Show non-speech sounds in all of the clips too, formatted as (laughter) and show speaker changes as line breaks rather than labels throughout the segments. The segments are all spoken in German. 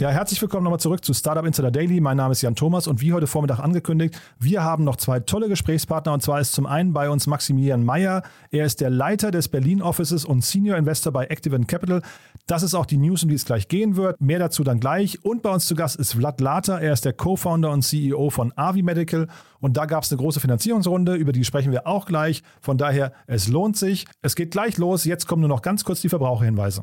Ja, herzlich willkommen nochmal zurück zu Startup Insider Daily. Mein Name ist Jan Thomas und wie heute Vormittag angekündigt, wir haben noch zwei tolle Gesprächspartner und zwar ist zum einen bei uns Maximilian Meyer. Er ist der Leiter des Berlin Offices und Senior Investor bei Activent Capital. Das ist auch die News, um die es gleich gehen wird. Mehr dazu dann gleich. Und bei uns zu Gast ist Vlad Later. Er ist der Co-Founder und CEO von Avi Medical und da gab es eine große Finanzierungsrunde, über die sprechen wir auch gleich. Von daher, es lohnt sich. Es geht gleich los. Jetzt kommen nur noch ganz kurz die Verbraucherhinweise.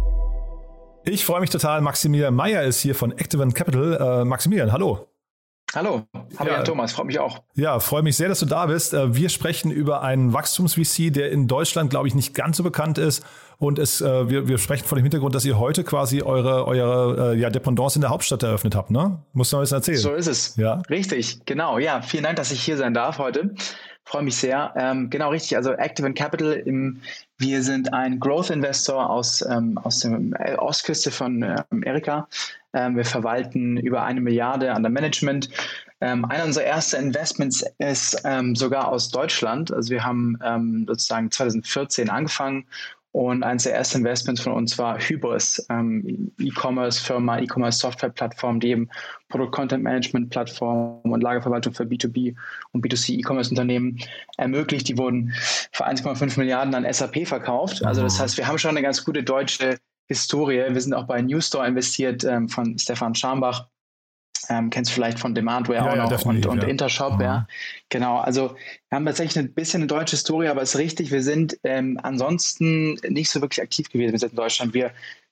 Ich freue mich total. Maximilian Meyer ist hier von Activent Capital. Äh, Maximilian, hallo.
Hallo, hallo ja. Thomas, freut mich auch.
Ja, freue mich sehr, dass du da bist. Äh, wir sprechen über einen Wachstums-VC, der in Deutschland, glaube ich, nicht ganz so bekannt ist. Und es, äh, wir, wir sprechen vor dem Hintergrund, dass ihr heute quasi eure, eure ja, Dependance in der Hauptstadt eröffnet habt, ne? Musst du mal was erzählen?
So ist es. Ja. Richtig, genau. Ja, vielen Dank, dass ich hier sein darf heute. Freue mich sehr. Ähm, genau richtig. Also Active Capital, im, wir sind ein Growth Investor aus, ähm, aus der Ostküste von äh, Amerika. Ähm, wir verwalten über eine Milliarde an der Management. Ähm, einer unserer ersten Investments ist ähm, sogar aus Deutschland. Also wir haben ähm, sozusagen 2014 angefangen und eines der ersten Investments von uns war Hybris, ähm, E-Commerce-Firma, E-Commerce-Software-Plattform, die eben Produkt-Content-Management-Plattform und Lagerverwaltung für B2B und B2C E-Commerce-Unternehmen ermöglicht. Die wurden für 1,5 Milliarden an SAP verkauft. Also das heißt, wir haben schon eine ganz gute deutsche Historie. Wir sind auch bei Newstore investiert ähm, von Stefan Schambach ähm, kennst du vielleicht von Demandware ja, auch noch und, und ja. Intershop, mhm. ja. Genau, also wir haben tatsächlich ein bisschen eine deutsche Story, aber es ist richtig, wir sind ähm, ansonsten nicht so wirklich aktiv gewesen in Deutschland. Wir,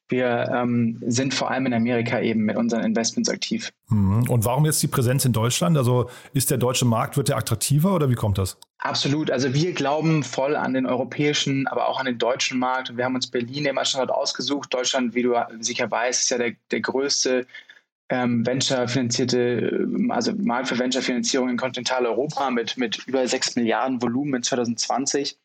wir ähm, sind vor allem in Amerika eben mit unseren Investments aktiv.
Mhm. Und warum jetzt die Präsenz in Deutschland? Also ist der deutsche Markt, wird der attraktiver oder wie kommt das?
Absolut. Also wir glauben voll an den europäischen, aber auch an den deutschen Markt. Wir haben uns Berlin eben als Standort ausgesucht. Deutschland, wie du sicher weißt, ist ja der, der größte ähm, Venture-finanzierte, also Markt für Venture-Finanzierung in Kontinentaleuropa mit, mit über 6 Milliarden Volumen in 2020.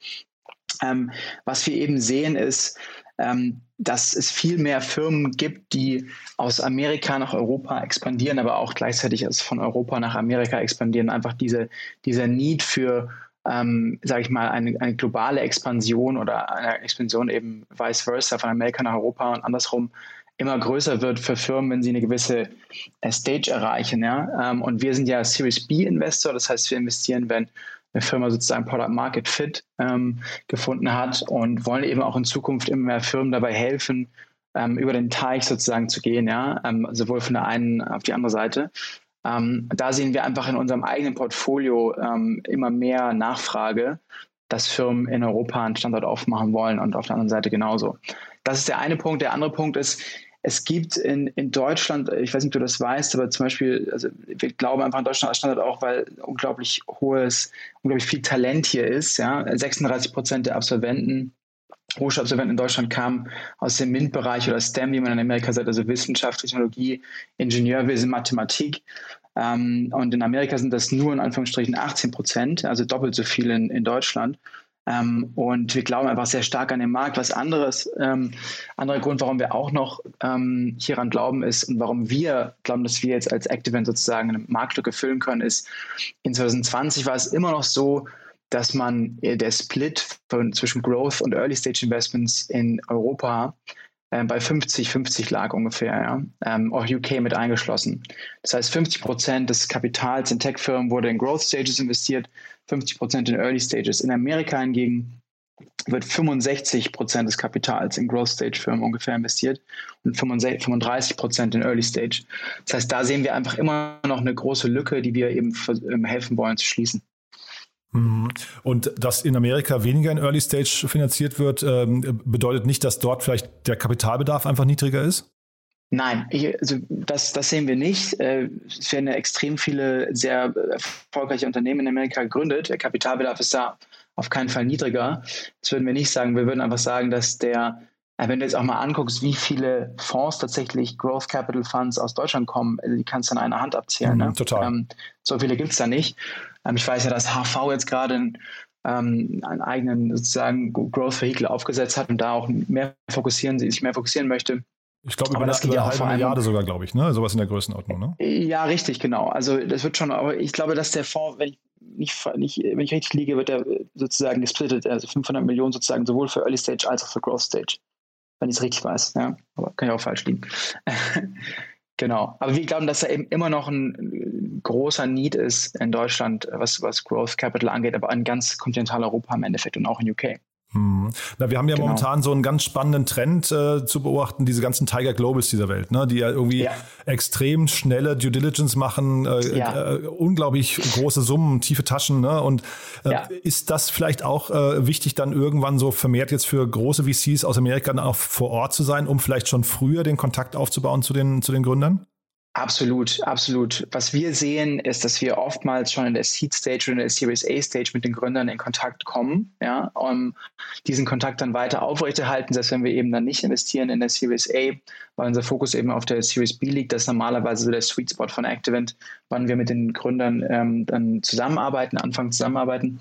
Ähm, was wir eben sehen ist, ähm, dass es viel mehr Firmen gibt, die aus Amerika nach Europa expandieren, aber auch gleichzeitig von Europa nach Amerika expandieren. Einfach diese, dieser Need für, ähm, sage ich mal, eine, eine globale Expansion oder eine Expansion eben vice versa von Amerika nach Europa und andersrum immer größer wird für Firmen, wenn sie eine gewisse äh, Stage erreichen. Ja? Ähm, und wir sind ja Series B Investor, das heißt, wir investieren, wenn eine Firma sozusagen Product Market Fit ähm, gefunden hat und wollen eben auch in Zukunft immer mehr Firmen dabei helfen, ähm, über den Teich sozusagen zu gehen, ja, ähm, sowohl von der einen auf die andere Seite. Ähm, da sehen wir einfach in unserem eigenen Portfolio ähm, immer mehr Nachfrage, dass Firmen in Europa einen Standort aufmachen wollen und auf der anderen Seite genauso. Das ist der eine Punkt. Der andere Punkt ist, es gibt in, in Deutschland, ich weiß nicht, ob du das weißt, aber zum Beispiel, also wir glauben einfach in Deutschland als Standort auch, weil unglaublich hohes, unglaublich viel Talent hier ist. Ja? 36 Prozent der Absolventen, Hochschulabsolventen in Deutschland kamen aus dem MINT-Bereich oder STEM, wie man in Amerika sagt, also Wissenschaft, Technologie, Ingenieurwesen, Mathematik. Ähm, und in Amerika sind das nur in Anführungsstrichen 18 Prozent, also doppelt so viel in, in Deutschland. Ähm, und wir glauben einfach sehr stark an den Markt. Was anderes, ähm, anderer Grund, warum wir auch noch ähm, hieran glauben, ist und warum wir glauben, dass wir jetzt als Activent sozusagen eine Marktlücke füllen können, ist, in 2020 war es immer noch so, dass man äh, der Split von, zwischen Growth und Early Stage Investments in Europa äh, bei 50, 50 lag ungefähr, ja, ähm, auch UK mit eingeschlossen. Das heißt, 50 Prozent des Kapitals in Tech-Firmen wurde in Growth Stages investiert, 50 Prozent in Early Stages. In Amerika hingegen wird 65 Prozent des Kapitals in Growth Stage Firmen ungefähr investiert und 35 Prozent in Early Stage. Das heißt, da sehen wir einfach immer noch eine große Lücke, die wir eben ähm, helfen wollen zu schließen.
Mhm. Und dass in Amerika weniger in Early Stage finanziert wird, ähm, bedeutet nicht, dass dort vielleicht der Kapitalbedarf einfach niedriger ist?
Nein, ich, also das, das sehen wir nicht. Äh, es werden ja extrem viele sehr erfolgreiche Unternehmen in Amerika gegründet. Der Kapitalbedarf ist da auf keinen Fall niedriger. Das würden wir nicht sagen. Wir würden einfach sagen, dass der, äh, wenn du jetzt auch mal anguckst, wie viele Fonds tatsächlich Growth Capital Funds aus Deutschland kommen, also die kannst du an einer Hand abzählen. Mhm,
ne? Total. Ähm,
so viele gibt es da nicht. Ähm, ich weiß ja, dass HV jetzt gerade einen, ähm, einen eigenen sozusagen Growth Vehicle aufgesetzt hat und da auch mehr fokussieren, sich mehr fokussieren möchte.
Ich glaube, über, das über eine halbe Milliarde sogar, glaube ich, ne? Sowas in der Größenordnung, ne?
Ja, richtig, genau. Also das wird schon, aber ich glaube, dass der Fonds, wenn ich nicht, nicht, wenn ich richtig liege, wird er sozusagen gesplittet, also 500 Millionen sozusagen sowohl für Early Stage als auch für Growth Stage. Wenn ich es richtig weiß, ja. Aber kann ja auch falsch liegen. Genau. Aber wir glauben, dass da eben immer noch ein großer Need ist in Deutschland, was, was Growth Capital angeht, aber in ganz Kontinentaleuropa im Endeffekt und auch in UK.
Hm. Na, wir haben ja genau. momentan so einen ganz spannenden Trend äh, zu beobachten, diese ganzen Tiger Globals dieser Welt, ne? die ja irgendwie ja. extrem schnelle Due Diligence machen, äh, ja. äh, unglaublich große Summen, tiefe Taschen. Ne? Und äh, ja. ist das vielleicht auch äh, wichtig, dann irgendwann so vermehrt jetzt für große VCs aus Amerika dann auch vor Ort zu sein, um vielleicht schon früher den Kontakt aufzubauen zu den, zu den Gründern?
Absolut, absolut. Was wir sehen, ist, dass wir oftmals schon in der Seed Stage oder in der Series A Stage mit den Gründern in Kontakt kommen, ja, um diesen Kontakt dann weiter aufrechterhalten, selbst wenn wir eben dann nicht investieren in der Series A, weil unser Fokus eben auf der Series B liegt. Das ist normalerweise so der Sweet Spot von Activent, wann wir mit den Gründern ähm, dann zusammenarbeiten, anfangen zusammenarbeiten.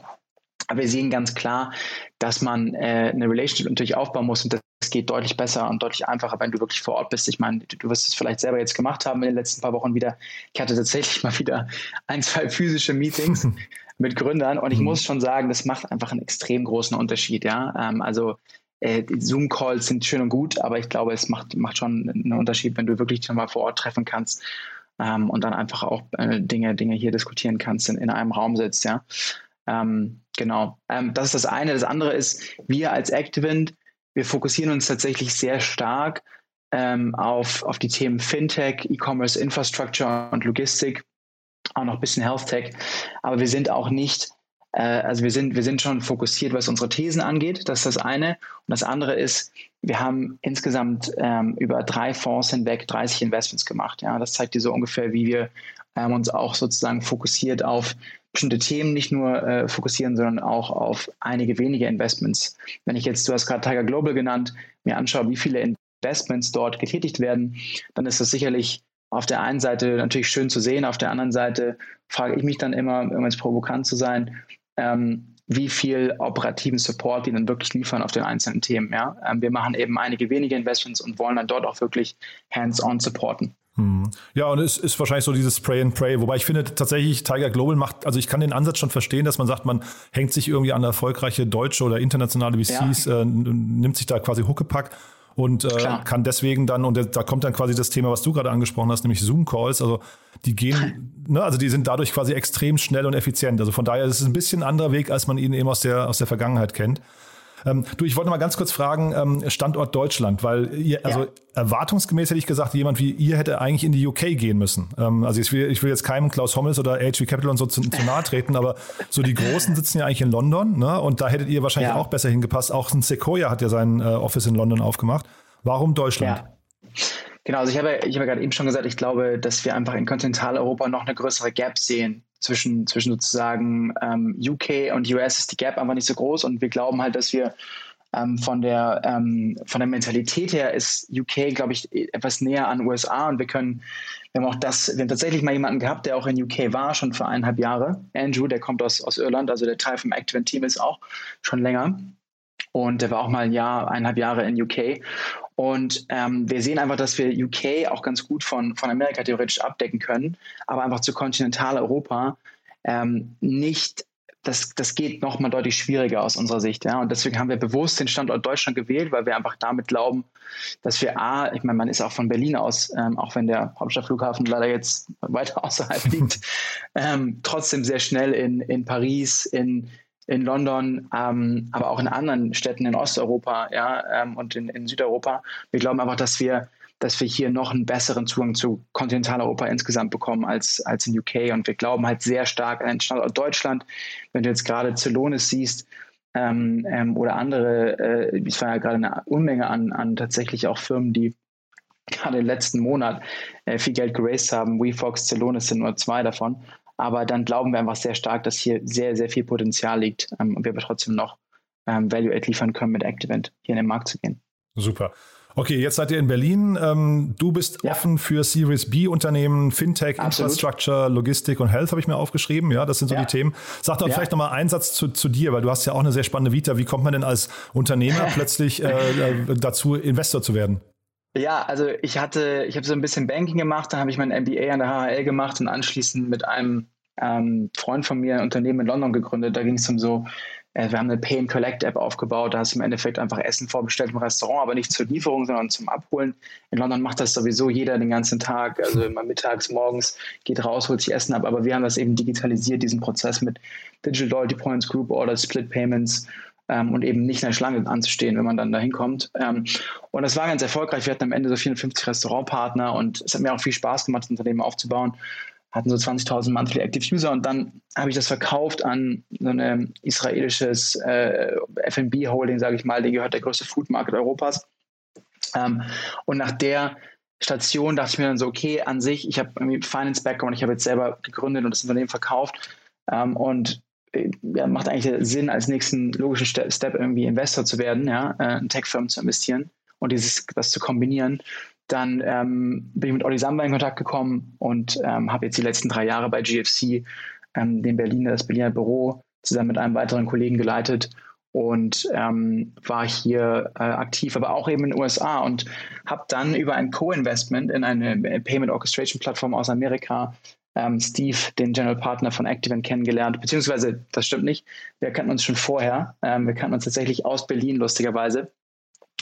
Aber wir sehen ganz klar, dass man äh, eine Relationship natürlich aufbauen muss und geht deutlich besser und deutlich einfacher, wenn du wirklich vor Ort bist. Ich meine, du wirst es vielleicht selber jetzt gemacht haben in den letzten paar Wochen wieder. Ich hatte tatsächlich mal wieder ein, zwei physische Meetings (laughs) mit Gründern und ich mhm. muss schon sagen, das macht einfach einen extrem großen Unterschied. Ja, ähm, also äh, Zoom-Calls sind schön und gut, aber ich glaube, es macht, macht schon einen Unterschied, wenn du wirklich schon mal vor Ort treffen kannst ähm, und dann einfach auch äh, Dinge, Dinge hier diskutieren kannst, in, in einem Raum sitzt. Ja. Ähm, genau. Ähm, das ist das eine. Das andere ist, wir als Activent wir fokussieren uns tatsächlich sehr stark ähm, auf, auf die Themen Fintech, E-Commerce, Infrastructure und Logistik, auch noch ein bisschen Health Tech. Aber wir sind auch nicht, also wir sind, wir sind schon fokussiert, was unsere Thesen angeht. Das ist das eine. Und das andere ist, wir haben insgesamt ähm, über drei Fonds hinweg 30 Investments gemacht. Ja, das zeigt dir so ungefähr, wie wir ähm, uns auch sozusagen fokussiert auf bestimmte Themen nicht nur äh, fokussieren, sondern auch auf einige wenige Investments. Wenn ich jetzt, du hast gerade Tiger Global genannt, mir anschaue, wie viele Investments dort getätigt werden, dann ist das sicherlich auf der einen Seite natürlich schön zu sehen, auf der anderen Seite frage ich mich dann immer, um jetzt provokant zu sein, ähm, wie viel operativen Support die dann wirklich liefern auf den einzelnen Themen. Ja? Ähm, wir machen eben einige wenige Investments und wollen dann dort auch wirklich hands-on supporten.
Hm. Ja, und es ist wahrscheinlich so dieses Spray and Pray, wobei ich finde tatsächlich Tiger Global macht, also ich kann den Ansatz schon verstehen, dass man sagt, man hängt sich irgendwie an erfolgreiche deutsche oder internationale VCs, ja. äh, nimmt sich da quasi Huckepack und äh, kann deswegen dann, und da kommt dann quasi das Thema, was du gerade angesprochen hast, nämlich Zoom-Calls, also die gehen, (laughs) ne, also die sind dadurch quasi extrem schnell und effizient. Also von daher ist es ein bisschen ein anderer Weg, als man ihn eben aus der, aus der Vergangenheit kennt. Ähm, du, ich wollte mal ganz kurz fragen, ähm, Standort Deutschland, weil ihr, also ja. erwartungsgemäß hätte ich gesagt, jemand wie ihr hätte eigentlich in die UK gehen müssen. Ähm, also ich will, ich will jetzt keinem Klaus Hommels oder HV Capital und so zu, zu nahe treten, aber so die Großen sitzen ja eigentlich in London, ne? Und da hättet ihr wahrscheinlich ja. auch besser hingepasst. Auch ein Sequoia hat ja sein äh, Office in London aufgemacht. Warum Deutschland?
Ja. Genau, also ich habe, ich habe gerade eben schon gesagt, ich glaube, dass wir einfach in Kontinentaleuropa noch eine größere Gap sehen zwischen, zwischen sozusagen ähm, UK und US ist die Gap einfach nicht so groß und wir glauben halt, dass wir ähm, von, der, ähm, von der Mentalität her ist UK, glaube ich, etwas näher an USA und wir können, wir haben auch das, wir haben tatsächlich mal jemanden gehabt, der auch in UK war, schon für eineinhalb Jahre. Andrew, der kommt aus, aus Irland, also der Teil vom Active Team ist auch schon länger. Und der war auch mal ein Jahr, eineinhalb Jahre in UK. Und ähm, wir sehen einfach, dass wir UK auch ganz gut von, von Amerika theoretisch abdecken können, aber einfach zu Kontinentaleuropa ähm, nicht das, das geht nochmal deutlich schwieriger aus unserer Sicht. Ja? Und deswegen haben wir bewusst den Standort Deutschland gewählt, weil wir einfach damit glauben, dass wir A, ich meine, man ist auch von Berlin aus, ähm, auch wenn der Hauptstadtflughafen leider jetzt weiter (laughs) außerhalb liegt, ähm, trotzdem sehr schnell in, in Paris, in, in London, ähm, aber auch in anderen Städten in Osteuropa ja, ähm, und in, in Südeuropa. Wir glauben einfach, dass wir dass wir hier noch einen besseren Zugang zu Kontinentaleuropa insgesamt bekommen als, als in UK. Und wir glauben halt sehr stark an den Standort Deutschland. Wenn du jetzt gerade Celonis siehst ähm, ähm, oder andere, äh, es war ja gerade eine Unmenge an, an tatsächlich auch Firmen, die gerade im letzten Monat äh, viel Geld geraced haben. WeFox, Celonis sind nur zwei davon. Aber dann glauben wir einfach sehr stark, dass hier sehr, sehr viel Potenzial liegt ähm, und wir aber trotzdem noch ähm, Value-Add liefern können mit Activent, hier in den Markt zu gehen.
Super. Okay, jetzt seid ihr in Berlin. Ähm, du bist ja. offen für Series B Unternehmen, Fintech, Absolut. Infrastructure, Logistik und Health habe ich mir aufgeschrieben. Ja, das sind so ja. die Themen. Sag doch ja. vielleicht nochmal einen Satz zu, zu, dir, weil du hast ja auch eine sehr spannende Vita. Wie kommt man denn als Unternehmer (laughs) plötzlich äh, äh, dazu, Investor zu werden?
Ja, also ich hatte, ich habe so ein bisschen Banking gemacht, dann habe ich mein MBA an der HHL gemacht und anschließend mit einem ähm, Freund von mir ein Unternehmen in London gegründet. Da ging es um so äh, wir haben eine Pay and Collect App aufgebaut. Da hast du im Endeffekt einfach Essen vorbestellt im Restaurant, aber nicht zur Lieferung, sondern zum Abholen. In London macht das sowieso jeder den ganzen Tag. Also immer mittags, morgens geht raus, holt sich Essen ab. Aber wir haben das eben digitalisiert, diesen Prozess mit Digital Loyalty Points, Group Orders, Split Payments. Ähm, und eben nicht in der Schlange anzustehen, wenn man dann da hinkommt. Ähm, und das war ganz erfolgreich. Wir hatten am Ende so 54 Restaurantpartner und es hat mir auch viel Spaß gemacht, das Unternehmen aufzubauen hatten so 20.000 Monthly Active User und dann habe ich das verkauft an so ein israelisches äh, F&B Holding, sage ich mal, die gehört der größte Food Market Europas. Ähm, und nach der Station dachte ich mir dann so, okay, an sich, ich habe irgendwie Finance Background, ich habe jetzt selber gegründet und das Unternehmen verkauft ähm, und äh, ja, macht eigentlich Sinn, als nächsten logischen Step irgendwie Investor zu werden, ja, äh, in Tech-Firmen zu investieren und dieses, das zu kombinieren. Dann ähm, bin ich mit Olli Samba in Kontakt gekommen und ähm, habe jetzt die letzten drei Jahre bei GFC ähm, den Berliner, das Berliner Büro zusammen mit einem weiteren Kollegen geleitet und ähm, war hier äh, aktiv, aber auch eben in den USA und habe dann über ein Co-Investment in eine Payment Orchestration Plattform aus Amerika ähm, Steve, den General Partner von Activent, kennengelernt. Beziehungsweise, das stimmt nicht, wir kannten uns schon vorher. Ähm, wir kannten uns tatsächlich aus Berlin, lustigerweise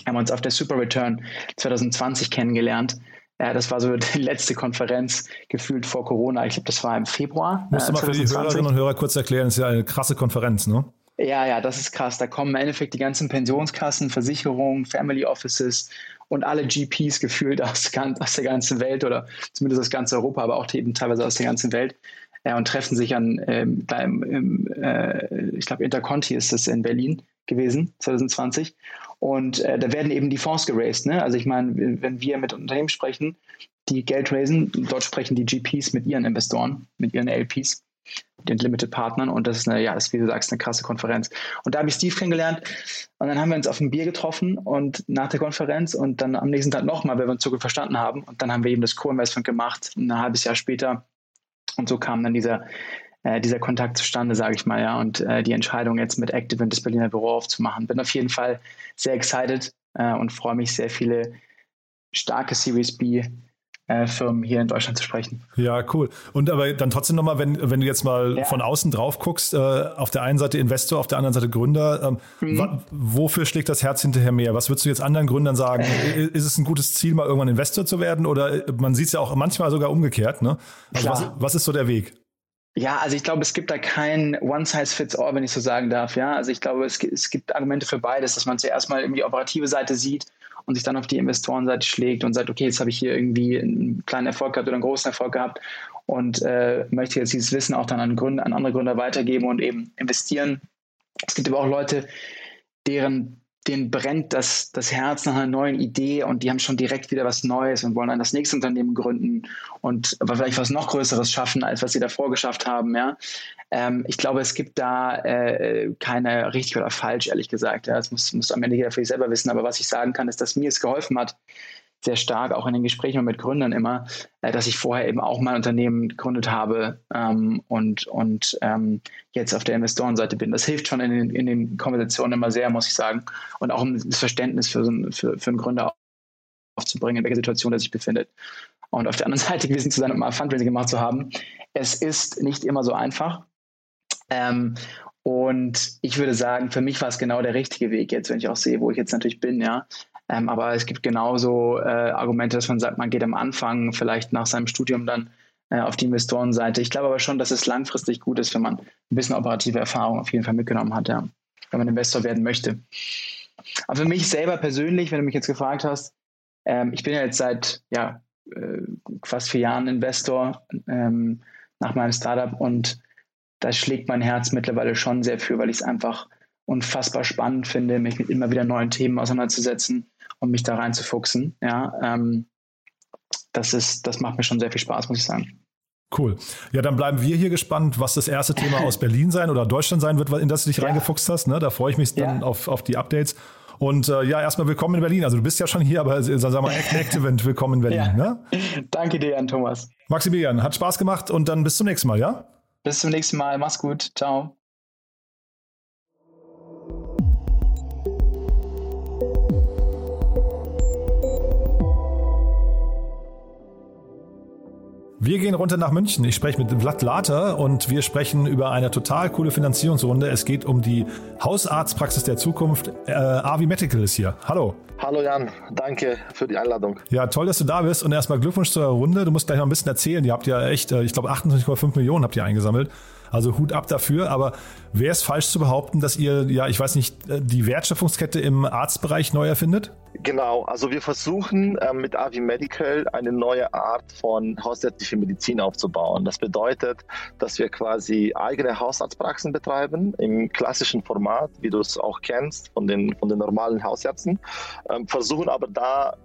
haben uns auf der Super Return 2020 kennengelernt. Das war so (laughs) die letzte Konferenz gefühlt vor Corona. Ich glaube, das war im Februar.
Musst du äh, mal für die Hörerinnen und Hörer kurz erklären, das ist ja eine krasse Konferenz, ne?
Ja, ja, das ist krass. Da kommen im Endeffekt die ganzen Pensionskassen, Versicherungen, Family Offices und alle GPs gefühlt aus, aus der ganzen Welt oder zumindest aus ganz Europa, aber auch eben teilweise aus der ganzen Welt ja, und treffen sich an, ähm, da im, im äh, ich glaube, Interconti ist das in Berlin gewesen, 2020. Und äh, da werden eben die Fonds geraced. Ne? Also ich meine, wenn wir mit Unternehmen sprechen, die Geld raisen, dort sprechen die GPs mit ihren Investoren, mit ihren LPs, mit den Limited Partnern. Und das ist eine, ja, ist, wie du sagst, eine krasse Konferenz. Und da habe ich Steve kennengelernt. Und dann haben wir uns auf ein Bier getroffen und nach der Konferenz und dann am nächsten Tag nochmal, weil wir uns so gut verstanden haben. Und dann haben wir eben das Co-Investment gemacht, ein halbes Jahr später. Und so kam dann dieser äh, dieser Kontakt zustande, sage ich mal, ja, und äh, die Entscheidung jetzt mit Active das Berliner Büro aufzumachen. Bin auf jeden Fall sehr excited äh, und freue mich sehr viele starke Series B äh, Firmen hier in Deutschland zu sprechen.
Ja, cool. Und aber dann trotzdem nochmal, wenn, wenn du jetzt mal ja. von außen drauf guckst, äh, auf der einen Seite Investor, auf der anderen Seite Gründer, ähm, mhm. wofür schlägt das Herz hinterher mehr? Was würdest du jetzt anderen Gründern sagen? (laughs) ist es ein gutes Ziel, mal irgendwann Investor zu werden? Oder man sieht es ja auch manchmal sogar umgekehrt, ne? Also was, was ist so der Weg?
Ja, also ich glaube, es gibt da kein One-Size-Fits-All, wenn ich so sagen darf. Ja, also ich glaube, es, gibt, es gibt Argumente für beides, dass man zuerst mal irgendwie die operative Seite sieht und sich dann auf die Investorenseite schlägt und sagt, okay, jetzt habe ich hier irgendwie einen kleinen Erfolg gehabt oder einen großen Erfolg gehabt und äh, möchte jetzt dieses Wissen auch dann an, Gründer, an andere Gründer weitergeben und eben investieren. Es gibt aber auch Leute, deren denen brennt das, das Herz nach einer neuen Idee und die haben schon direkt wieder was Neues und wollen dann das nächste Unternehmen gründen und vielleicht was noch Größeres schaffen, als was sie davor geschafft haben. Ja? Ähm, ich glaube, es gibt da äh, keine richtig oder falsch, ehrlich gesagt. Ja? Das muss, muss am Ende jeder für sich selber wissen. Aber was ich sagen kann, ist, dass mir es geholfen hat, sehr stark, auch in den Gesprächen mit Gründern immer, äh, dass ich vorher eben auch mein Unternehmen gegründet habe ähm, und, und ähm, jetzt auf der Investorenseite bin. Das hilft schon in den, in den Konversationen immer sehr, muss ich sagen. Und auch um das Verständnis für, so ein, für, für einen Gründer aufzubringen, in welcher Situation er sich befindet. Und auf der anderen (laughs) Seite gewesen zu sein und mal Fundraising gemacht zu haben. Es ist nicht immer so einfach. Ähm, Und ich würde sagen, für mich war es genau der richtige Weg jetzt, wenn ich auch sehe, wo ich jetzt natürlich bin, ja. Ähm, aber es gibt genauso äh, Argumente, dass man sagt, man geht am Anfang vielleicht nach seinem Studium dann äh, auf die Investorenseite. Ich glaube aber schon, dass es langfristig gut ist, wenn man ein bisschen operative Erfahrung auf jeden Fall mitgenommen hat, ja. Wenn man Investor werden möchte. Aber für mich selber persönlich, wenn du mich jetzt gefragt hast, ähm, ich bin ja jetzt seit ja, äh, fast vier Jahren Investor ähm, nach meinem Startup und da schlägt mein Herz mittlerweile schon sehr für, weil ich es einfach unfassbar spannend finde, mich mit immer wieder neuen Themen auseinanderzusetzen und mich da reinzufuchsen. Ja, ähm, das ist, das macht mir schon sehr viel Spaß, muss ich sagen.
Cool. Ja, dann bleiben wir hier gespannt, was das erste Thema aus Berlin sein oder Deutschland sein wird, in das du dich ja. reingefuchst hast. Ne? Da freue ich mich dann ja. auf, auf die Updates. Und äh, ja, erstmal willkommen in Berlin. Also du bist ja schon hier, aber sagen wir mal, Activent, willkommen in Berlin. Ja. Ne?
Danke dir, Jan Thomas.
Maximilian, hat Spaß gemacht und dann bis zum nächsten Mal, ja?
Bis zum nächsten Mal. Mach's gut. Ciao.
Wir gehen runter nach München. Ich spreche mit Vlad Later und wir sprechen über eine total coole Finanzierungsrunde. Es geht um die Hausarztpraxis der Zukunft. Äh, Avi Medical ist hier. Hallo.
Hallo Jan, danke für die Einladung.
Ja, toll, dass du da bist und erstmal Glückwunsch zur Runde. Du musst gleich noch ein bisschen erzählen. Ihr habt ja echt, äh, ich glaube, 28,5 Millionen habt ihr eingesammelt. Also Hut ab dafür. Aber wäre es falsch zu behaupten, dass ihr, ja, ich weiß nicht, äh, die Wertschöpfungskette im Arztbereich neu erfindet?
Genau, also wir versuchen äh, mit Avi Medical eine neue Art von hausärztlicher Medizin aufzubauen. Das bedeutet, dass wir quasi eigene Hausarztpraxen betreiben im klassischen Format, wie du es auch kennst von den, von den normalen Hausärzten, ähm, versuchen aber da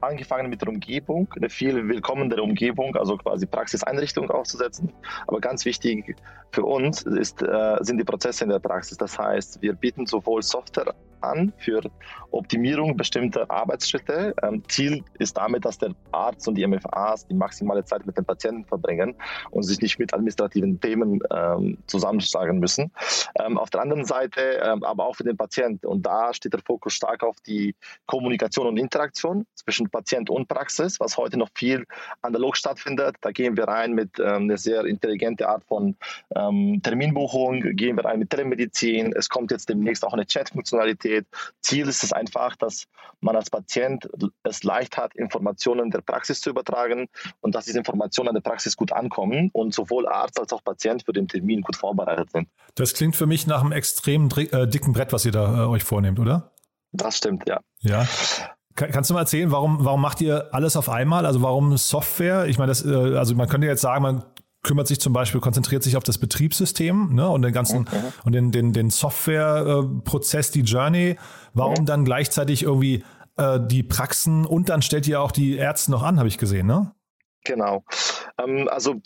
angefangen mit der Umgebung, eine viel willkommenere Umgebung, also quasi Praxiseinrichtung aufzusetzen. Aber ganz wichtig für uns ist, äh, sind die Prozesse in der Praxis. Das heißt, wir bieten sowohl Software an für Optimierung bestimmter Arbeitsschritte. Ähm, Ziel ist damit, dass der Arzt und die MFAs die maximale Zeit mit den Patienten verbringen und sich nicht mit administrativen Themen ähm, zusammenschlagen müssen. Ähm, auf der anderen Seite ähm, aber auch für den Patienten. Und da steht der Fokus stark auf die Kommunikation und Interaktion zwischen Patient und Praxis, was heute noch viel analog stattfindet. Da gehen wir rein mit ähm, einer sehr intelligenten Art von ähm, Terminbuchung, gehen wir rein mit Telemedizin. Es kommt jetzt demnächst auch eine Chat-Funktionalität. Ziel ist es einfach, dass man als Patient es leicht hat, Informationen der Praxis zu übertragen und dass diese Informationen an der Praxis gut ankommen und sowohl Arzt als auch Patient für den Termin gut vorbereitet sind.
Das klingt für mich nach einem extrem äh, dicken Brett, was ihr da äh, euch vornehmt, oder?
Das stimmt, ja.
Ja. Kannst du mal erzählen, warum, warum macht ihr alles auf einmal? Also warum Software? Ich meine, das, äh, also man könnte jetzt sagen, man kümmert sich zum Beispiel, konzentriert sich auf das Betriebssystem ne, und den ganzen okay. und den, den, den Softwareprozess, die Journey. Warum ja. dann gleichzeitig irgendwie äh, die Praxen und dann stellt ihr auch die Ärzte noch an, habe ich gesehen, ne?
Genau. Ähm, also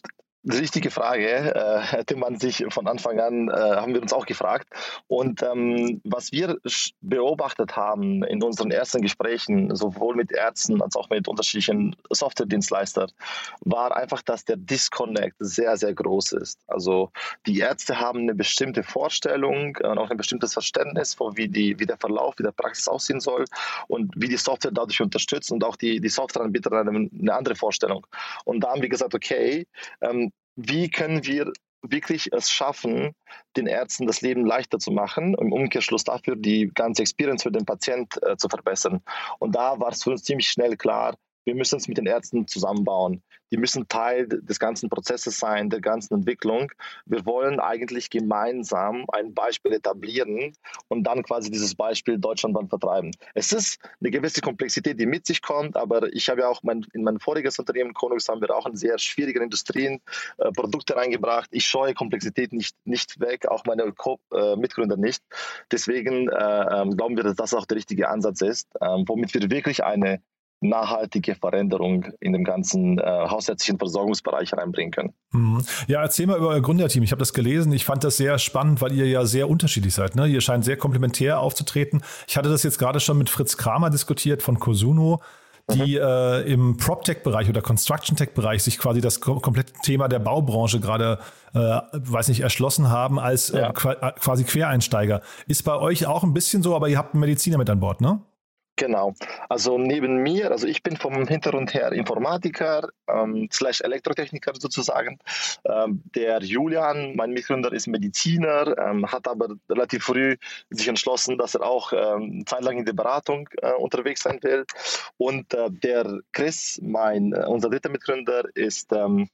Richtige Frage, äh, hätte man sich von Anfang an, äh, haben wir uns auch gefragt. Und ähm, was wir beobachtet haben in unseren ersten Gesprächen, sowohl mit Ärzten als auch mit unterschiedlichen Software-Dienstleistern, war einfach, dass der Disconnect sehr, sehr groß ist. Also die Ärzte haben eine bestimmte Vorstellung und auch ein bestimmtes Verständnis von wie, die, wie der Verlauf, wie der Praxis aussehen soll und wie die Software dadurch unterstützt und auch die, die Softwareanbieter eine, eine andere Vorstellung. Und da haben wir gesagt, okay, ähm, wie können wir wirklich es schaffen, den Ärzten das Leben leichter zu machen, im Umkehrschluss dafür die ganze Experience für den Patient äh, zu verbessern. Und da war es für uns ziemlich schnell klar, wir müssen es mit den Ärzten zusammenbauen. Die müssen Teil des ganzen Prozesses sein, der ganzen Entwicklung. Wir wollen eigentlich gemeinsam ein Beispiel etablieren und dann quasi dieses Beispiel deutschlandweit vertreiben. Es ist eine gewisse Komplexität, die mit sich kommt, aber ich habe ja auch mein, in mein voriges Unternehmen, Konux, haben wir auch in sehr schwierigen Industrien äh, Produkte reingebracht. Ich scheue Komplexität nicht, nicht weg, auch meine Co äh, Mitgründer nicht. Deswegen äh, ähm, glauben wir, dass das auch der richtige Ansatz ist, ähm, womit wir wirklich eine nachhaltige Veränderung in dem ganzen äh, hausärztlichen Versorgungsbereich reinbringen können.
Mhm. Ja, erzähl mal über euer Gründerteam. Ich habe das gelesen. Ich fand das sehr spannend, weil ihr ja sehr unterschiedlich seid. Ne? Ihr scheint sehr komplementär aufzutreten. Ich hatte das jetzt gerade schon mit Fritz Kramer diskutiert von Cosuno die mhm. äh, im PropTech-Bereich oder Construction-Tech-Bereich sich quasi das komplette Thema der Baubranche gerade, äh, weiß nicht, erschlossen haben als äh, ja. quasi Quereinsteiger. Ist bei euch auch ein bisschen so, aber ihr habt einen Mediziner mit an Bord, ne?
Genau. Also neben mir, also ich bin vom Hintergrund her Informatiker ähm, slash Elektrotechniker sozusagen. Ähm, der Julian, mein Mitgründer, ist Mediziner, ähm, hat aber relativ früh sich entschlossen, dass er auch ähm, zeitlang in der Beratung äh, unterwegs sein will. Und äh, der Chris, mein, äh, unser dritter Mitgründer, ist ähm,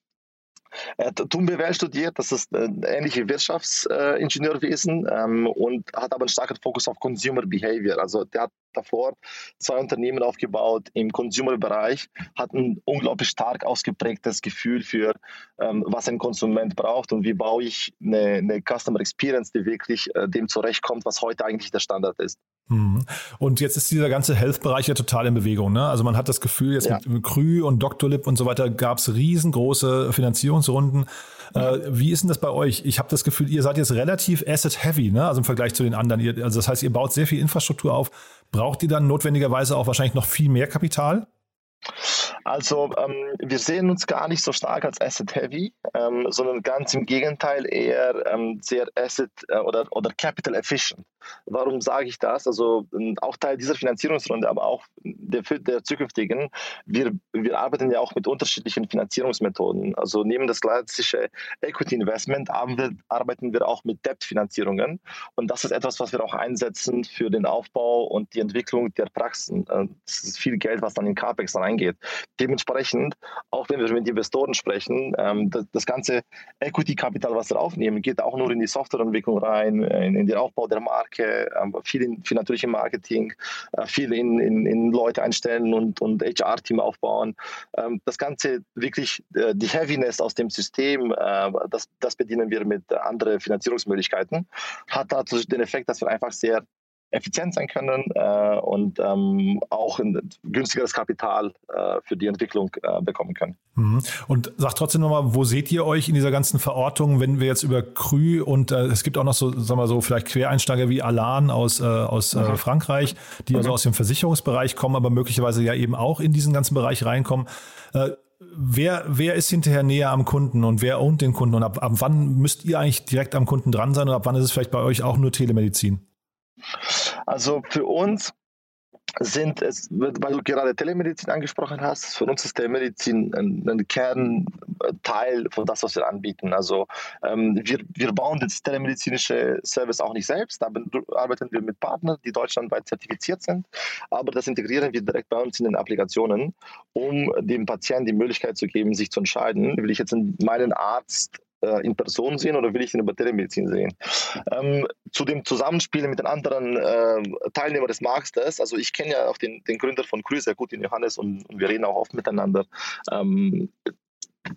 er hat TUM studiert, das ist äh, ähnlich wie Wirtschaftsingenieurwesen ähm, und hat aber einen starken Fokus auf Consumer Behavior. Also der hat davor zwei Unternehmen aufgebaut im Consumer-Bereich, hat ein unglaublich stark ausgeprägtes Gefühl für, ähm, was ein Konsument braucht und wie baue ich eine, eine Customer Experience, die wirklich äh, dem zurechtkommt, was heute eigentlich der Standard ist.
Mhm. Und jetzt ist dieser ganze Health-Bereich ja total in Bewegung. Ne? Also man hat das Gefühl, jetzt ja. mit Krü und Doctolib und so weiter gab es riesengroße Finanzierungsrunden. Äh, wie ist denn das bei euch? Ich habe das Gefühl, ihr seid jetzt relativ asset-heavy, ne? also im Vergleich zu den anderen. Ihr, also das heißt, ihr baut sehr viel Infrastruktur auf. Braucht ihr dann notwendigerweise auch wahrscheinlich noch viel mehr Kapital?
Also ähm, wir sehen uns gar nicht so stark als Asset-Heavy, ähm, sondern ganz im Gegenteil eher ähm, sehr Asset- äh, oder, oder Capital-Efficient. Warum sage ich das? Also ähm, auch Teil dieser Finanzierungsrunde, aber auch der, der zukünftigen. Wir, wir arbeiten ja auch mit unterschiedlichen Finanzierungsmethoden. Also neben das klassische Equity Investment arbeiten wir auch mit Debt-Finanzierungen. Und das ist etwas, was wir auch einsetzen für den Aufbau und die Entwicklung der Praxen. Äh, das ist viel Geld, was dann in CAPEX reingeht. Dementsprechend, auch wenn wir mit Investoren sprechen, ähm, das, das, ganze Equity-Kapital, was wir aufnehmen, geht auch nur in die Softwareentwicklung rein, in, in den Aufbau der Marke, ähm, viel, in, viel natürlich im Marketing, äh, viel in, in, in, Leute einstellen und, und HR-Team aufbauen. Ähm, das Ganze wirklich, äh, die Heaviness aus dem System, äh, das, das bedienen wir mit anderen Finanzierungsmöglichkeiten. Hat dazu den Effekt, dass wir einfach sehr effizient sein können äh, und ähm, auch ein günstigeres Kapital äh, für die Entwicklung äh, bekommen können.
Mhm. Und sagt trotzdem nochmal, wo seht ihr euch in dieser ganzen Verortung, wenn wir jetzt über Krü und äh, es gibt auch noch so, sagen wir so, vielleicht Quereinsteiger wie Alan aus, äh, aus äh, mhm. Frankreich, die also mhm. aus dem Versicherungsbereich kommen, aber möglicherweise ja eben auch in diesen ganzen Bereich reinkommen. Wer, wer ist hinterher näher am Kunden und wer ownt den Kunden und ab, ab wann müsst ihr eigentlich direkt am Kunden dran sein und ab wann ist es vielleicht bei euch auch nur Telemedizin?
Also für uns sind es, weil du gerade Telemedizin angesprochen hast, für uns ist Telemedizin ein, ein Kernteil von das, was wir anbieten. Also ähm, wir, wir bauen das telemedizinische Service auch nicht selbst, da arbeiten wir mit Partnern, die deutschlandweit zertifiziert sind, aber das integrieren wir direkt bei uns in den Applikationen, um dem Patienten die Möglichkeit zu geben, sich zu entscheiden, will ich jetzt meinen Arzt äh, in Person sehen oder will ich ihn über Telemedizin sehen? Ähm, zu dem Zusammenspiel mit den anderen äh, Teilnehmern des Marktes, also ich kenne ja auch den, den Gründer von Krü sehr gut, den Johannes, und, und, wir reden auch oft miteinander. Ähm,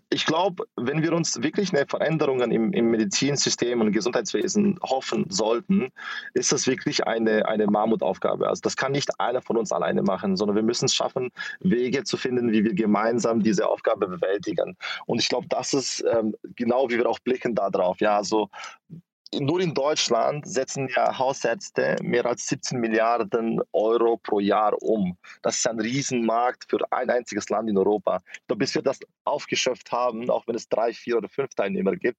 ich glaube, wenn wir uns wirklich eine Veränderung im, im Medizinsystem und Gesundheitswesen hoffen sollten, ist das wirklich eine, eine Mammutaufgabe. Also das kann nicht einer von uns alleine machen, sondern wir müssen es schaffen, Wege zu finden, wie wir gemeinsam diese Aufgabe bewältigen. Und ich glaube, das ist ähm, genau, wie wir auch blicken darauf. Ja, also nur in Deutschland setzen ja Hausärzte mehr als 17 Milliarden Euro pro Jahr um. Das ist ein Riesenmarkt für ein einziges Land in Europa. Glaube, bis wir das aufgeschöpft haben, auch wenn es drei, vier oder fünf Teilnehmer gibt,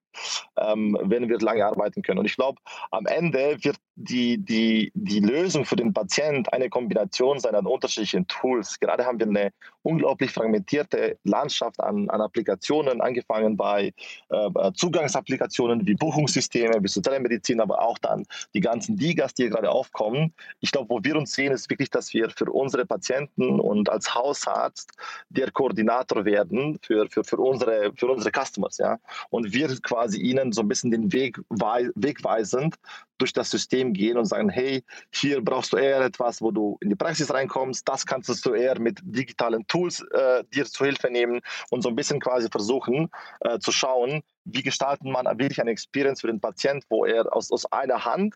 ähm, werden wir lange arbeiten können. Und ich glaube, am Ende wird die, die, die Lösung für den Patient eine Kombination sein an unterschiedlichen Tools. Gerade haben wir eine unglaublich fragmentierte Landschaft an, an Applikationen, angefangen bei äh, Zugangsapplikationen wie Buchungssysteme bis zu Telemedizin, aber auch dann die ganzen Digas, die hier gerade aufkommen. Ich glaube, wo wir uns sehen, ist wirklich, dass wir für unsere Patienten und als Hausarzt der Koordinator werden für, für, für, unsere, für unsere Customers. Ja? Und wir quasi ihnen so ein bisschen den Weg wegweisend durch das System gehen und sagen, hey, hier brauchst du eher etwas, wo du in die Praxis reinkommst, das kannst du eher mit digitalen Tools äh, dir zu Hilfe nehmen und so ein bisschen quasi versuchen äh, zu schauen, wie gestalten man wirklich eine Experience für den Patient, wo er aus, aus einer Hand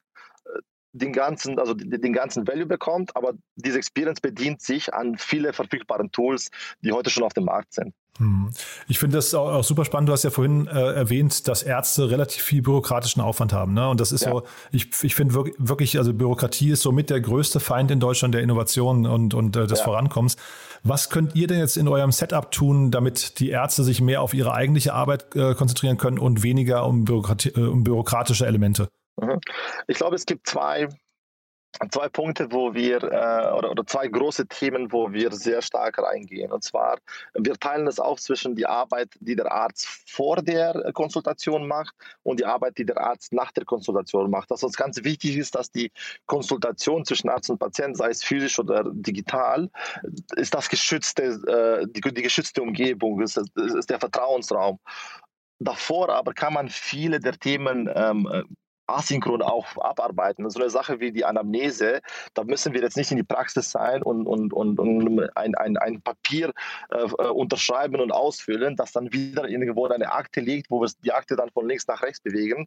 den ganzen, also den ganzen Value bekommt, aber diese Experience bedient sich an viele verfügbaren Tools, die heute schon auf dem Markt sind.
Hm. Ich finde das auch, super spannend. Du hast ja vorhin äh, erwähnt, dass Ärzte relativ viel bürokratischen Aufwand haben. Ne? Und das ist ja. so, ich, ich finde wirklich, also Bürokratie ist somit der größte Feind in Deutschland der Innovation und, und äh, des ja. Vorankommens. Was könnt ihr denn jetzt in eurem Setup tun, damit die Ärzte sich mehr auf ihre eigentliche Arbeit äh, konzentrieren können und weniger um, Bürokratie, äh, um bürokratische Elemente?
Mhm. Ich glaube, es gibt zwei zwei Punkte, wo wir, äh, oder, oder zwei große Themen, wo wir sehr stark reingehen. Und zwar, wir teilen das auf zwischen die Arbeit, die der Arzt vor der Konsultation macht und die Arbeit, die der Arzt nach der Konsultation macht. Das uns ganz wichtig ist, dass die Konsultation zwischen Arzt und Patient, sei es physisch oder digital, ist das geschützte, äh, die, die geschützte Umgebung, ist, ist der Vertrauensraum. Davor aber kann man viele der Themen ähm, asynchron auch abarbeiten. So eine Sache wie die Anamnese, da müssen wir jetzt nicht in die Praxis sein und, und, und, und ein, ein, ein Papier äh, äh unterschreiben und ausfüllen, das dann wieder irgendwo in eine Akte liegt, wo wir die Akte dann von links nach rechts bewegen,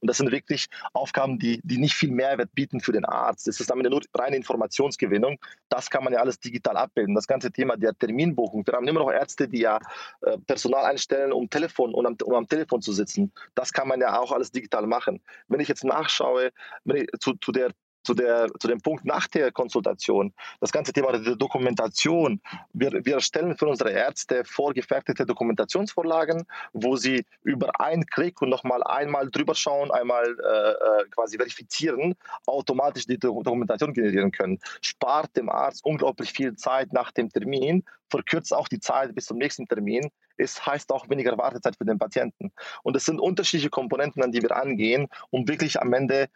und das sind wirklich Aufgaben, die, die nicht viel Mehrwert bieten für den Arzt. Es ist damit nur reine Informationsgewinnung. Das kann man ja alles digital abbilden. Das ganze Thema der Terminbuchung. Wir haben immer noch Ärzte, die ja äh, Personal einstellen, um, Telefon, um, am, um am Telefon zu sitzen. Das kann man ja auch alles digital machen. Wenn ich jetzt nachschaue ich, zu, zu der zu, der, zu dem Punkt nach der Konsultation, das ganze Thema der Dokumentation. Wir, wir erstellen für unsere Ärzte vorgefertigte Dokumentationsvorlagen, wo sie über einen Klick und nochmal einmal drüber schauen, einmal äh, äh, quasi verifizieren, automatisch die Dokumentation generieren können. Spart dem Arzt unglaublich viel Zeit nach dem Termin, verkürzt auch die Zeit bis zum nächsten Termin. Es heißt auch weniger Wartezeit für den Patienten. Und es sind unterschiedliche Komponenten, an die wir angehen, um wirklich am Ende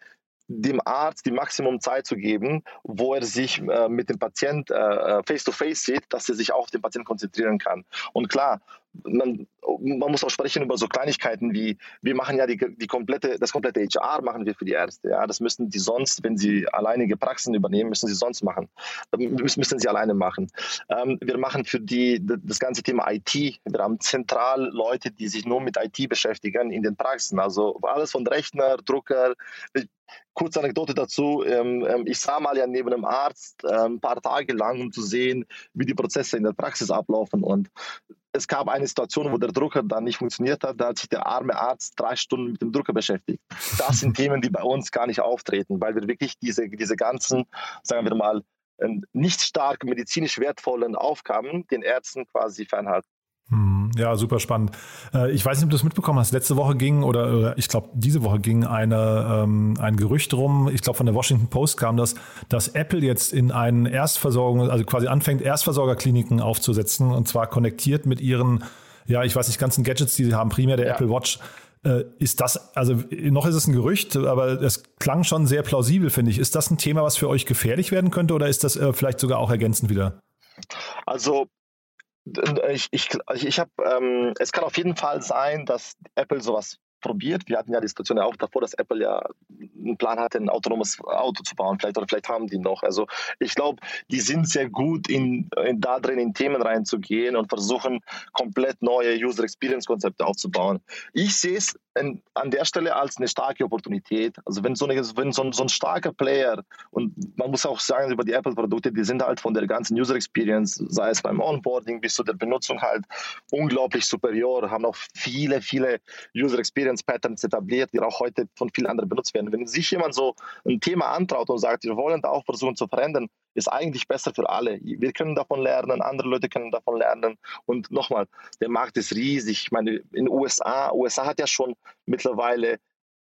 dem Arzt die Maximum Zeit zu geben, wo er sich äh, mit dem Patient äh, face to face sieht, dass er sich auf den Patienten konzentrieren kann. Und klar, man, man, muss auch sprechen über so Kleinigkeiten wie, wir machen ja die, die komplette, das komplette HR machen wir für die Ärzte. Ja? Das müssen die sonst, wenn sie alleinige Praxen übernehmen, müssen sie sonst machen. Müssen, müssen sie alleine machen. Ähm, wir machen für die, das ganze Thema IT. Wir haben zentral Leute, die sich nur mit IT beschäftigen in den Praxen. Also alles von Rechner, Drucker. Kurze Anekdote dazu. Ähm, ähm, ich sah mal ja neben einem Arzt ähm, ein paar Tage lang, um zu sehen, wie die Prozesse in der Praxis ablaufen. Und es gab eine Situation, wo der Drucker dann nicht funktioniert hat. Da hat sich der arme Arzt drei Stunden mit dem Drucker beschäftigt. Das sind Themen, die bei uns gar nicht auftreten, weil wir wirklich diese, diese ganzen, sagen wir mal, ähm, nicht stark medizinisch wertvollen Aufgaben den Ärzten quasi fernhalten.
Hm, ja, super spannend. Äh, ich weiß nicht, ob du das mitbekommen hast. Letzte Woche ging, oder ich glaube, diese Woche ging eine, ähm, ein Gerücht rum, ich glaube, von der Washington Post kam das, dass Apple jetzt in einen Erstversorgung, also quasi anfängt, Erstversorgerkliniken aufzusetzen und zwar konnektiert mit ihren, ja, ich weiß nicht, ganzen Gadgets, die sie haben, primär der ja. Apple Watch. Äh, ist das, also noch ist es ein Gerücht, aber es klang schon sehr plausibel, finde ich. Ist das ein Thema, was für euch gefährlich werden könnte oder ist das äh, vielleicht sogar auch ergänzend wieder?
Also ich, ich, ich habe, ähm, es kann auf jeden Fall sein, dass Apple sowas probiert. Wir hatten ja die Situation ja auch davor, dass Apple ja einen Plan hatte, ein autonomes Auto zu bauen. Vielleicht oder vielleicht haben die noch. Also ich glaube, die sind sehr gut in, in da drin in Themen reinzugehen und versuchen komplett neue User Experience Konzepte aufzubauen. Ich sehe es an der Stelle als eine starke Opportunität. Also wenn so, eine, wenn so, ein, so ein starker Player und man muss auch sagen über die Apple Produkte, die sind halt von der ganzen User Experience, sei es beim Onboarding bis zu der Benutzung halt unglaublich superior, haben auch viele viele User Experience Experience Patterns etabliert, die auch heute von vielen anderen benutzt werden. Wenn sich jemand so ein Thema antraut und sagt, wir wollen da auch versuchen zu verändern, ist eigentlich besser für alle. Wir können davon lernen, andere Leute können davon lernen. Und nochmal, der Markt ist riesig. Ich meine, in den USA, USA hat ja schon mittlerweile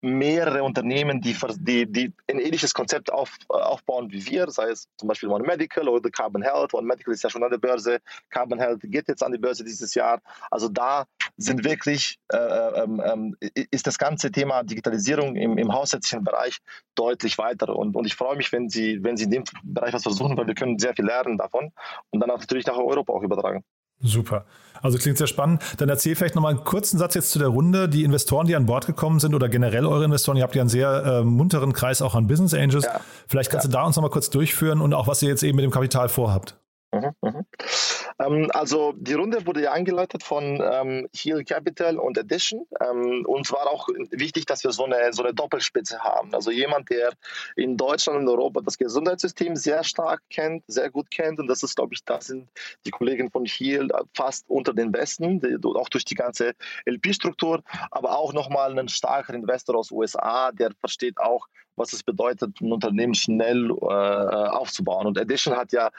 mehrere Unternehmen, die, die, die ein ähnliches Konzept auf, aufbauen wie wir, sei es zum Beispiel One Medical oder Carbon Health. One Medical ist ja schon an der Börse, Carbon Health geht jetzt an die Börse dieses Jahr. Also da sind wirklich, äh, ähm, ähm ist das ganze Thema Digitalisierung im, im hausärztlichen Bereich deutlich weiter. Und, und ich freue mich, wenn Sie, wenn Sie in dem Bereich was versuchen, weil wir können sehr viel lernen davon und dann natürlich nach Europa auch übertragen.
Super. Also klingt sehr spannend. Dann erzähl vielleicht nochmal einen kurzen Satz jetzt zu der Runde. Die Investoren, die an Bord gekommen sind oder generell eure Investoren, ihr habt ja einen sehr äh, munteren Kreis auch an Business Angels. Ja. Vielleicht kannst ja. du da uns nochmal kurz durchführen und auch, was ihr jetzt eben mit dem Kapital vorhabt. Mhm,
mhm. Ähm, also die Runde wurde ja eingeleitet von ähm, Heal Capital und Edition. Ähm, uns war auch wichtig, dass wir so eine, so eine Doppelspitze haben. Also jemand, der in Deutschland und Europa das Gesundheitssystem sehr stark kennt, sehr gut kennt. Und das ist, glaube ich, da sind die Kollegen von Heal fast unter den Besten, die, auch durch die ganze LP-Struktur. Aber auch nochmal einen starken Investor aus USA, der versteht auch, was es bedeutet, ein Unternehmen schnell äh, aufzubauen. Und Edition hat ja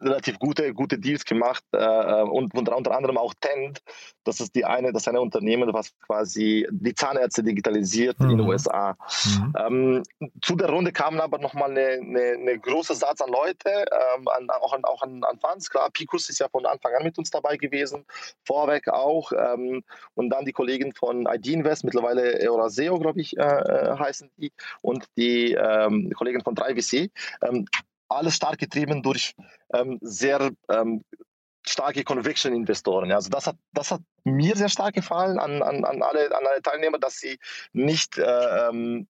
relativ gute, gute Deals gemacht äh, und unter, unter anderem auch Tent. Das ist die eine, das eine Unternehmen, was quasi die Zahnärzte digitalisiert mhm. in den USA. Mhm. Ähm, zu der Runde kamen aber nochmal eine, eine, eine große Satz an Leute, ähm, an, auch, an, auch an, an Fans. Klar, Picus ist ja von Anfang an mit uns dabei gewesen, Vorweg auch. Ähm, und dann die Kollegen von ID Invest, mittlerweile Euraseo, glaube ich, äh, äh, heißen die, und die ähm, Kollegen von 3VC. Alles stark getrieben durch ähm, sehr ähm, starke Conviction-Investoren. Also das hat, das hat mir sehr stark gefallen an, an, an, alle, an alle Teilnehmer, dass sie nicht äh, ähm,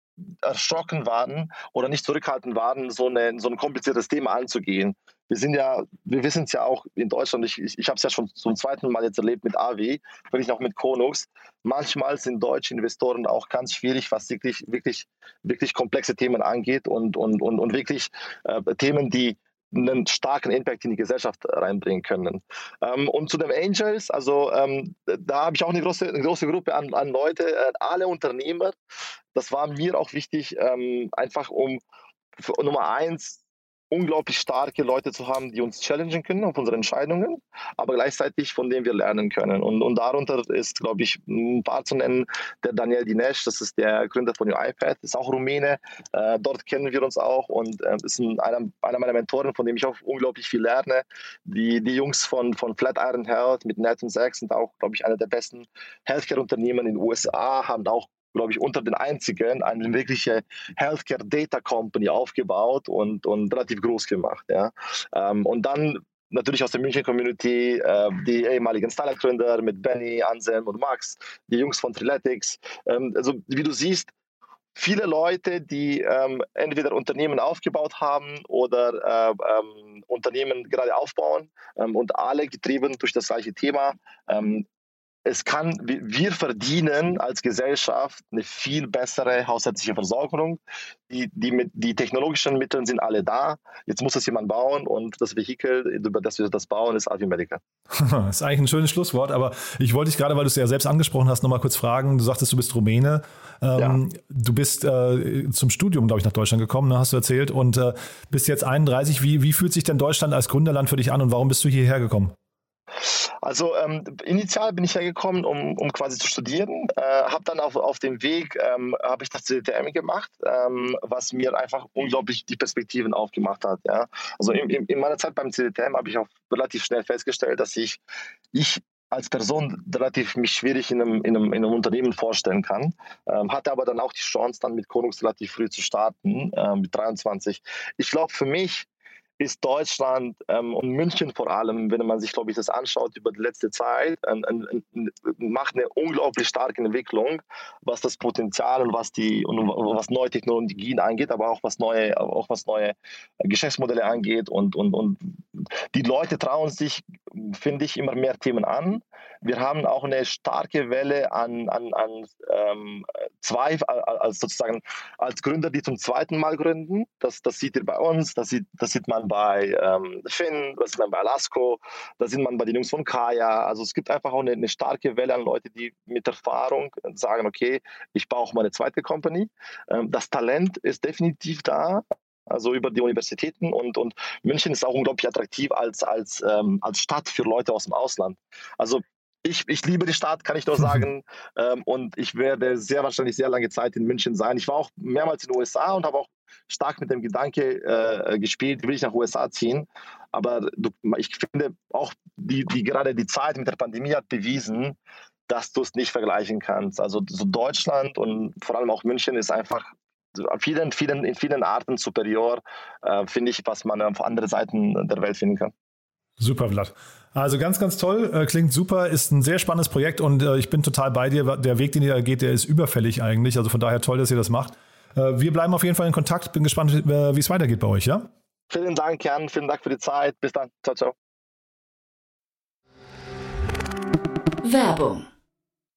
erschrocken waren oder nicht zurückhaltend waren, so, eine, so ein kompliziertes Thema anzugehen. Wir sind ja, wir wissen es ja auch in Deutschland, ich, ich, ich habe es ja schon zum zweiten Mal jetzt erlebt mit AW, wirklich noch mit Konux. Manchmal sind deutsche Investoren auch ganz schwierig, was wirklich, wirklich, wirklich komplexe Themen angeht und, und, und, und wirklich äh, Themen, die einen starken Impact in die Gesellschaft reinbringen können. Ähm, und zu den Angels, also ähm, da habe ich auch eine große, eine große Gruppe an, an Leute, äh, alle Unternehmer. Das war mir auch wichtig, ähm, einfach um Nummer eins unglaublich starke Leute zu haben, die uns challengen können auf unsere Entscheidungen, aber gleichzeitig von denen wir lernen können. Und, und darunter ist, glaube ich, ein paar zu nennen, der Daniel Dinesh, das ist der Gründer von iPad, ist auch Rumäne. Äh, dort kennen wir uns auch und äh, ist ein, einer, einer meiner Mentoren, von dem ich auch unglaublich viel lerne. Die, die Jungs von, von Flatiron Health mit Net und Sachs sind auch, glaube ich, einer der besten Healthcare-Unternehmen in den USA, haben auch glaube ich, unter den einzigen eine wirkliche Healthcare Data Company aufgebaut und, und relativ groß gemacht. Ja. Ähm, und dann natürlich aus der München Community, äh, die ehemaligen Startup-Gründer mit Benny, Anselm und Max, die Jungs von Triletics. Ähm, also wie du siehst, viele Leute, die ähm, entweder Unternehmen aufgebaut haben oder äh, ähm, Unternehmen gerade aufbauen ähm, und alle getrieben durch das gleiche Thema. Es kann, wir verdienen als Gesellschaft eine viel bessere hausärztliche Versorgung. Die, die, die technologischen Mittel sind alle da. Jetzt muss es jemand bauen und das Vehikel, über das wir das bauen, ist Avi Medical.
das ist eigentlich ein schönes Schlusswort, aber ich wollte dich gerade, weil du es ja selbst angesprochen hast, nochmal kurz fragen. Du sagtest, du bist Rumäne. Ähm, ja. Du bist äh, zum Studium, glaube ich, nach Deutschland gekommen, ne, hast du erzählt, und äh, bist jetzt 31. Wie, wie fühlt sich denn Deutschland als Gründerland für dich an und warum bist du hierher gekommen?
Also ähm, initial bin ich hergekommen, um, um quasi zu studieren, äh, habe dann auf, auf dem Weg ähm, habe ich das CDTM gemacht, ähm, was mir einfach unglaublich die Perspektiven aufgemacht hat. Ja? Also in, in, in meiner Zeit beim CDTM habe ich auch relativ schnell festgestellt, dass ich, ich als Person relativ mich schwierig in einem, in einem, in einem Unternehmen vorstellen kann. Ähm, hatte aber dann auch die Chance, dann mit Konungs relativ früh zu starten, äh, mit 23. Ich glaube, für mich ist Deutschland ähm, und München vor allem, wenn man sich, glaube ich, das anschaut über die letzte Zeit, ein, ein, macht eine unglaublich starke Entwicklung, was das Potenzial und was die und was neue Technologien angeht, aber auch was neue, auch was neue Geschäftsmodelle angeht und, und, und die Leute trauen sich, finde ich, immer mehr Themen an. Wir haben auch eine starke Welle an, an, an ähm, zwei, als sozusagen als Gründer, die zum zweiten Mal gründen. Das, das sieht ihr bei uns, das sieht, das sieht man bei ähm, Finn, das sieht man bei Alasco, das sieht man bei den Jungs von Kaya. Also es gibt einfach auch eine, eine starke Welle an Leute, die mit Erfahrung sagen, okay, ich baue auch meine zweite Company. Ähm, das Talent ist definitiv da also über die Universitäten und, und München ist auch unglaublich attraktiv als, als, ähm, als Stadt für Leute aus dem Ausland. Also ich, ich liebe die Stadt, kann ich nur (laughs) sagen. ähm, und ich werde sehr wahrscheinlich sehr lange Zeit in München sein. Ich war auch mehrmals in den USA und habe auch stark mit dem Gedanke äh, gespielt, will ich nach USA ziehen. Aber du, ich finde auch, die, die, gerade die Zeit mit der Pandemie hat bewiesen, dass du es nicht vergleichen kannst. Also so Deutschland und vor allem auch München ist einfach vielen, vielen, in vielen Arten superior, äh, finde ich, was man auf andere Seiten der Welt finden kann.
Super, Vlad. Also ganz, ganz toll, äh, klingt super, ist ein sehr spannendes Projekt und äh, ich bin total bei dir. Der Weg, den ihr da geht, der ist überfällig eigentlich. Also von daher toll, dass ihr das macht. Äh, wir bleiben auf jeden Fall in Kontakt. Bin gespannt, wie es weitergeht bei euch, ja?
Vielen Dank, Jan. Vielen Dank für die Zeit. Bis dann. Ciao, ciao.
Werbung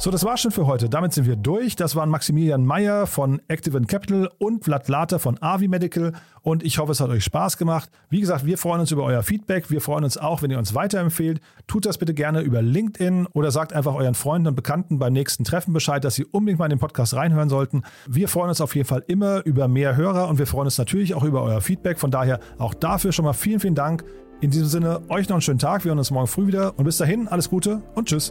So, das war's schon für heute. Damit sind wir durch. Das waren Maximilian Meyer von Active Capital und Vlad Later von Avi Medical. Und ich hoffe, es hat euch Spaß gemacht. Wie gesagt, wir freuen uns über euer Feedback. Wir freuen uns auch, wenn ihr uns weiterempfehlt. Tut das bitte gerne über LinkedIn oder sagt einfach euren Freunden und Bekannten beim nächsten Treffen Bescheid, dass sie unbedingt mal in den Podcast reinhören sollten. Wir freuen uns auf jeden Fall immer über mehr Hörer und wir freuen uns natürlich auch über euer Feedback. Von daher auch dafür schon mal vielen, vielen Dank. In diesem Sinne, euch noch einen schönen Tag. Wir hören uns morgen früh wieder. Und bis dahin, alles Gute und tschüss.